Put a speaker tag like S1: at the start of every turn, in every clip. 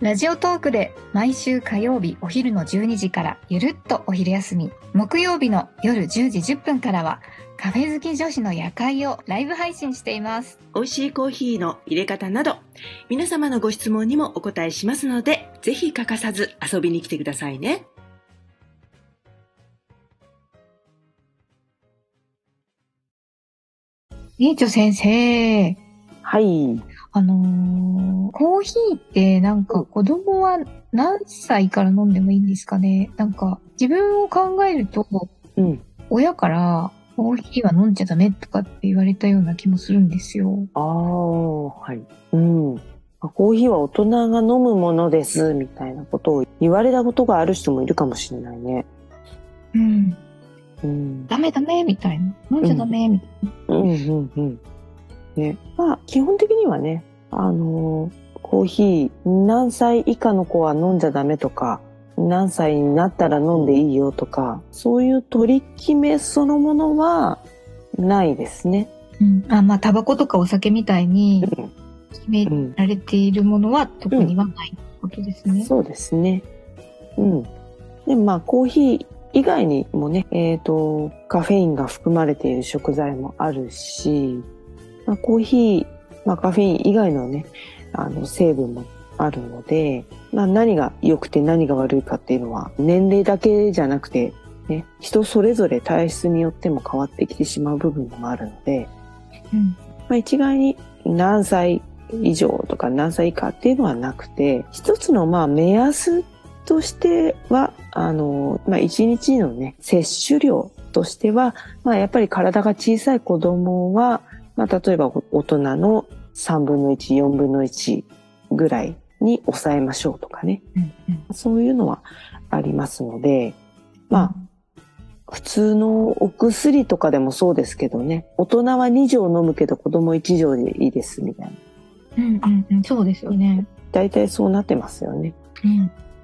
S1: ラジオトークで毎週火曜日お昼の12時からゆるっとお昼休み。木曜日の夜10時10分からはカフェ好き女子の夜会をライブ配信しています。
S2: 美味しいコーヒーの入れ方など皆様のご質問にもお答えしますのでぜひ欠かさず遊びに来てくださいね。
S1: ねえちょ先生。
S3: はい。
S1: あのーコーヒーってなんか子供は何歳から飲んでもいいんですかね？なんか自分を考えると
S3: うん。
S1: 親からコーヒーは飲んじゃダメとかって言われたような気もするんですよ。
S3: ああ、はい。うん。コーヒーは大人が飲むものです、みたいなことを言われたことがある人もいるかもしれないね。
S1: うん。
S3: うん。
S1: ダメダメみたいな。飲んじゃダメみたいな。
S3: うん、うん、うん。ね。まあ、基本的にはね、あのーコーヒー何歳以下の子は飲んじゃダメとか、何歳になったら飲んでいいよとか、そういう取り決めそのものはないですね。
S1: うん。あ、まあ、タバコとかお酒みたいに
S3: うん
S1: 決め
S3: うん。
S1: られているものは特にはないことですね。
S3: そうですね。うん。で、まあ、コーヒー以外にもね、えっ、と、カフェインが含まれている食材もあるし、まあ、コーヒー、まあ、カフェイン以外のね、あの、成分もあるので、まあ、何が良くて何が悪いかっていうのは、年齢だけじゃなくて、ね、人それぞれ体質によっても変わってきてしまう部分もあるので、
S1: うん。
S3: まあ、一概に何歳以上とか何歳以下っていうのはなくて、一つのまあ目安としては、あの、まあ一日のね、摂取量としては、まあやっぱり体が小さい子供は、まあ例えば大人の3分の1、4分の1ぐらいに抑えましょうとかね。
S1: うん。うん。
S3: そういうのはありますので、まあ普通のお薬とかでもそうですけどね、大人は2錠飲むけど子供1錠でいいですみたいな。
S1: うん。うん。うん。そうですよね。
S3: 大体そうなってますよね。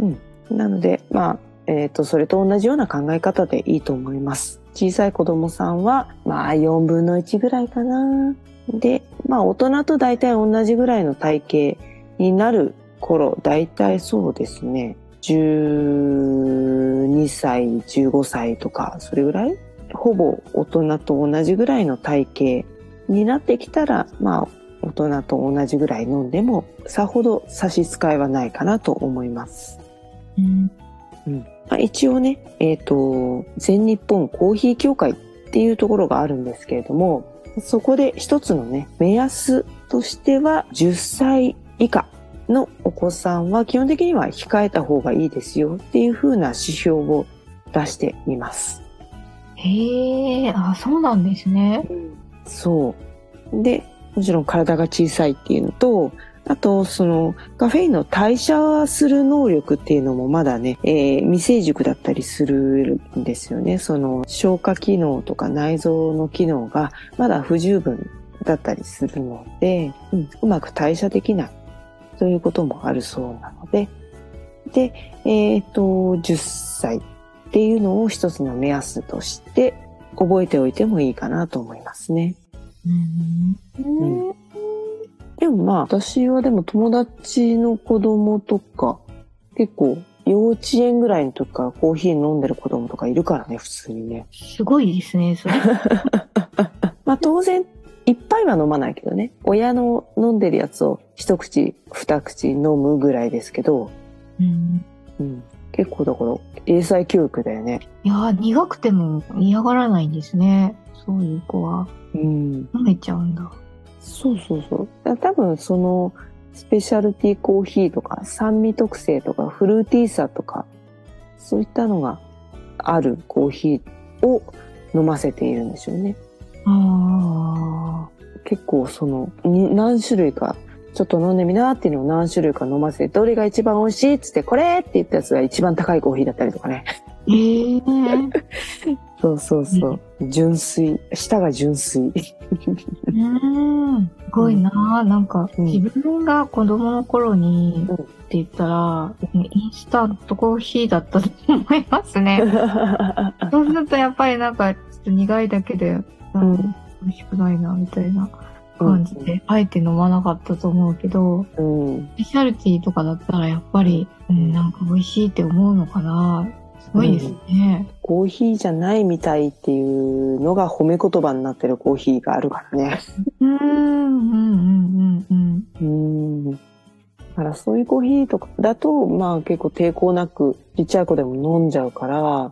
S1: うん。
S3: なので、まあ、えっ、と、それと同じような考え方でいいと思います。小さい子供さんは、まあ、4分の1ぐらいかな。で、まあ、大人と大体同じぐらいの体型になる頃、大体そうですね、12歳、15歳とか、それぐらい？ほぼ大人と同じぐらいの体型になってきたら、まあ、大人と同じぐらい飲んでも、さほど差し支えはないかなと思います。
S1: うん。
S3: まあ、一応ね、えっ、と、全日本コーヒー協会っていうところがあるんですけれども、そこで一つのね、目安としては、10歳以下のお子さんは基本的には控えた方がいいですよっていう風な指標を出しています。
S1: へえ、あ、そうなんですね。
S3: そう。で、もちろん体が小さいっていうのと、あと、その、カフェインの代謝する能力っていうのもまだね、えー未成熟だったりするんですよね。その、消化機能とか内臓の機能がまだ不十分だったりするので、うんうまく代謝できないということもあるそうなので、で、えっ、と、10歳っていうのを一つの目安として覚えておいてもいいかなと思いますね。
S1: うん。
S3: でもまあ、私はでも友達の子供とか、結構幼稚園ぐらいの時からコーヒー飲んでる子供とかいるからね、普通にね。
S1: すごいですね、それ。
S3: まあ当然、いっぱいは飲まないけどね。親の飲んでるやつを一口、二口飲むぐらいですけど、
S1: うん。
S3: うん、結構だから英才教育だよね。
S1: いやー、苦くても嫌がらないんですね。そういう子は。
S3: うん。
S1: 飲めちゃうんだ。
S3: そうそうそう。だ多分その、スペシャルティーコーヒーとか、酸味特性とか、フルーティーさとか、そういったのがあるコーヒーを飲ませているんでしょうね。
S1: あ
S3: 結構その、に何種類か、ちょっと飲んでみなっていうのを何種類か飲ませて、どれが一番美味しいっつって、これって言ったやつが一番高いコーヒーだったりとかね。
S1: ええ
S3: そうそうそう。純粋。舌が純粋。
S1: うん。すごいななんか、
S3: うん
S1: 自分が子供の頃に、
S3: うん
S1: って言ったら、インスタントコーヒーだったと思いますね。そうするとやっぱりなんか、ちょっと苦いだけで、なん
S3: うん
S1: か美味しくないな、みたいな感じで、あえて飲まなかったと思うけど、
S3: うん。
S1: スペシャルティーとかだったらやっぱり、うん、なんか美味しいって思うのかな。すごいですね。
S3: コーヒーじゃないみたいっていうのが褒め言葉になってるコーヒーがあるからね。
S1: うん、うん、うん、うん、
S3: うん。だからそういうコーヒーとかだと、まあ結構抵抗なくちっちゃい子でも飲んじゃうから、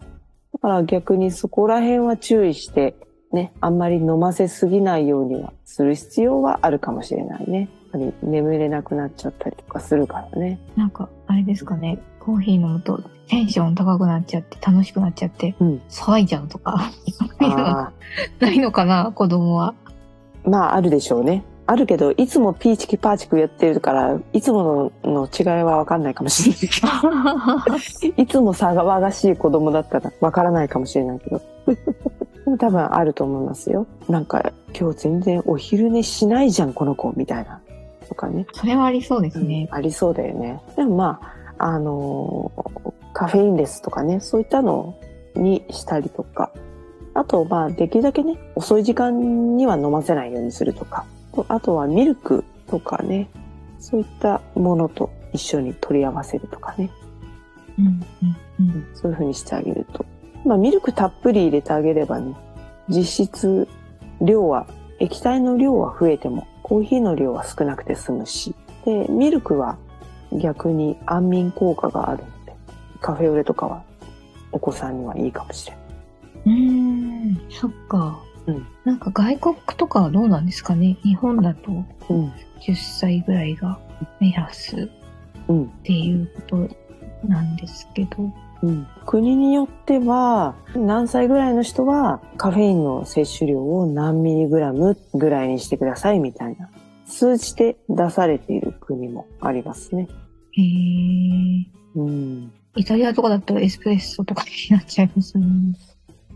S3: だから逆にそこら辺は注意して、ね、あんまり飲ませすぎないようにはする必要はあるかもしれないね。やっぱり眠れなくなっちゃったりとかするからね。
S1: なんか、あれですかね。コーヒー飲むとテンション高くなっちゃって、楽しくなっちゃって、
S3: うん
S1: 騒いじゃうとか、ないのかな、子供は。
S3: ーまああるでしょうね。あるけど、いつもピーチキパーチクやってるから、いつものの違いはわかんないかもしれないけど。いつも騒がしい子供だったらわからないかもしれないけど。でも多分あると思いますよ。なんか今日全然お昼寝しないじゃん、この子、みたいな。とかね。
S1: それはありそうですね。
S3: ありそうだよね。でもまあ、あのーカフェインレスとかね、そういったのにしたりとか。あと、まあ、できるだけね、遅い時間には飲ませないようにするとか。あとはミルクとかね、そういったものと一緒に取り合わせるとかね。
S1: うん、うん、うん。
S3: そういう風にしてあげると。まあ、ミルクたっぷり入れてあげればね、実質量は、液体の量は増えても、コーヒーの量は少なくて済むし、で、ミルクは逆に安眠効果があるので、カフェオレとかはお子さんにはいいかもしれない。
S1: うーん、そっか。
S3: うん
S1: なんか外国とかはどうなんですかね？日本だと
S3: うん。
S1: 10歳ぐらいが目安っ
S3: うん。
S1: ていうことなんですけど。
S3: うん。国によっては、何歳ぐらいの人はカフェインの摂取量を何ミリグラムぐらいにしてくださいみたいな、数値で出されている国もありますね。
S1: へー。
S3: うん。
S1: イタリアとかだったらエスプレッソとかになっちゃいますね。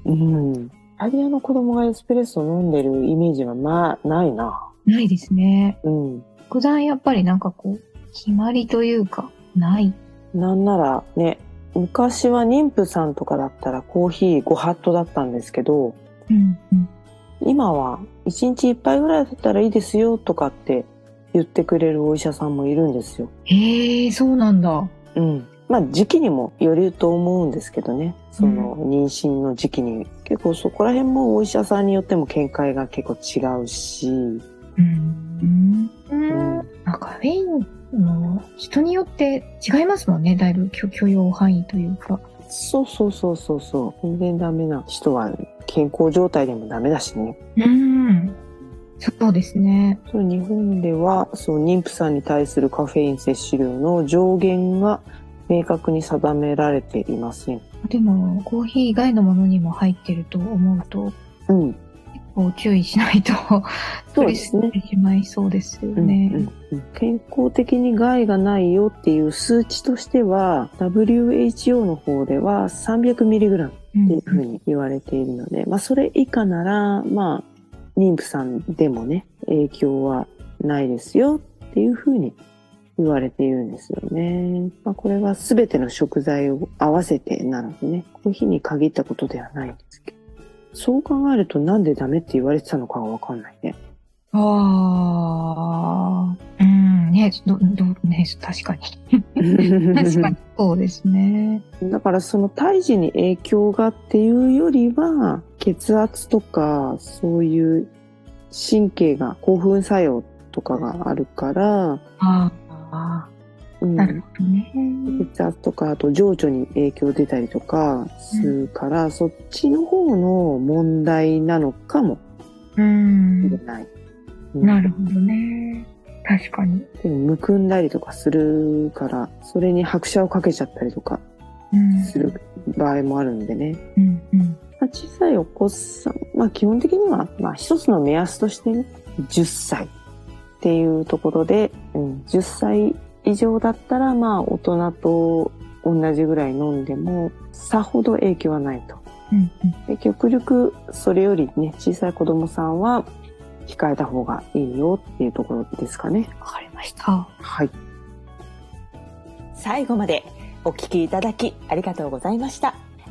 S3: うん。イタリアの子供がエスプレッソ飲んでるイメージはまあ、ないな。
S1: ないですね。
S3: うん。
S1: 普段やっぱりなんかこう、決まりというか、ない。
S3: なんならね、昔は妊婦さんとかだったらコーヒー5ハットだったんですけど、
S1: うん、うん。
S3: 今は1日1杯ぐらいだったらいいですよとかって言ってくれるお医者さんもいるんですよ。
S1: へえ、そうなんだ。
S3: うん。まあ時期にもよると思うんですけどね。その妊娠の時期に。結構そこら辺もお医者さんによっても見解が結構違うし。
S1: うん。うん。まあ、カフェインの人によって違いますもんね。だいぶ許許容範囲というか。
S3: そうそうそうそうそう。全然ダメな人は健康状態でもダメだしね。
S1: うん。そうですね。
S3: 日本ではそう妊婦さんに対するカフェイン摂取量の上限が明確に定められていません。
S1: でも、コーヒー以外のものにも入ってると思うと、
S3: うん。
S1: 結構注意しないと、
S3: そうですね
S1: しまいそうですよ
S3: うん
S1: ね。
S3: うんうん健康的に害がないよっていう数値としては WHO の方では 300mg
S1: うん
S3: っていうふうに言われているので、まあそれ以下ならまあ妊婦さんでもね影響はないですよっていうふうに言われているんですよね。まあこれは全ての食材を合わせてなのでね、コーヒーに限ったことではないんですけど。そう考えるとなんでダメって言われてたのかがわかんないね。
S1: ああ、うん、ね、ど、ど、ね、確かに。確かに。そうですね。
S3: だからその胎児に影響がっていうよりは血圧とかそういう神経が興奮作用とかがあるから、
S1: ああ、
S3: うん
S1: なるほどね。
S3: 血圧とかあと情緒に影響出たりとかするから、そっちの方の問題なのかも
S1: う
S3: しれ
S1: ん。
S3: ない。
S1: なるほどね。確かに。
S3: でもむくんだりとかするからそれに拍車をかけちゃったりとか
S1: うん。
S3: する場合もあるんでね。
S1: うん、うん。
S3: お子さん、まあ基本的には、まあ一つの目安としてね、10歳っていうところで、うん、10歳以上だったら、まあ大人と同じぐらい飲んでもさほど影響はないと。
S1: うんうん
S3: で極力それよりね小さい子供さんは控えた方がいいよっていうところですかね。
S1: わかりました。
S3: はい。
S2: 最後までお聞きいただきありがとうございました。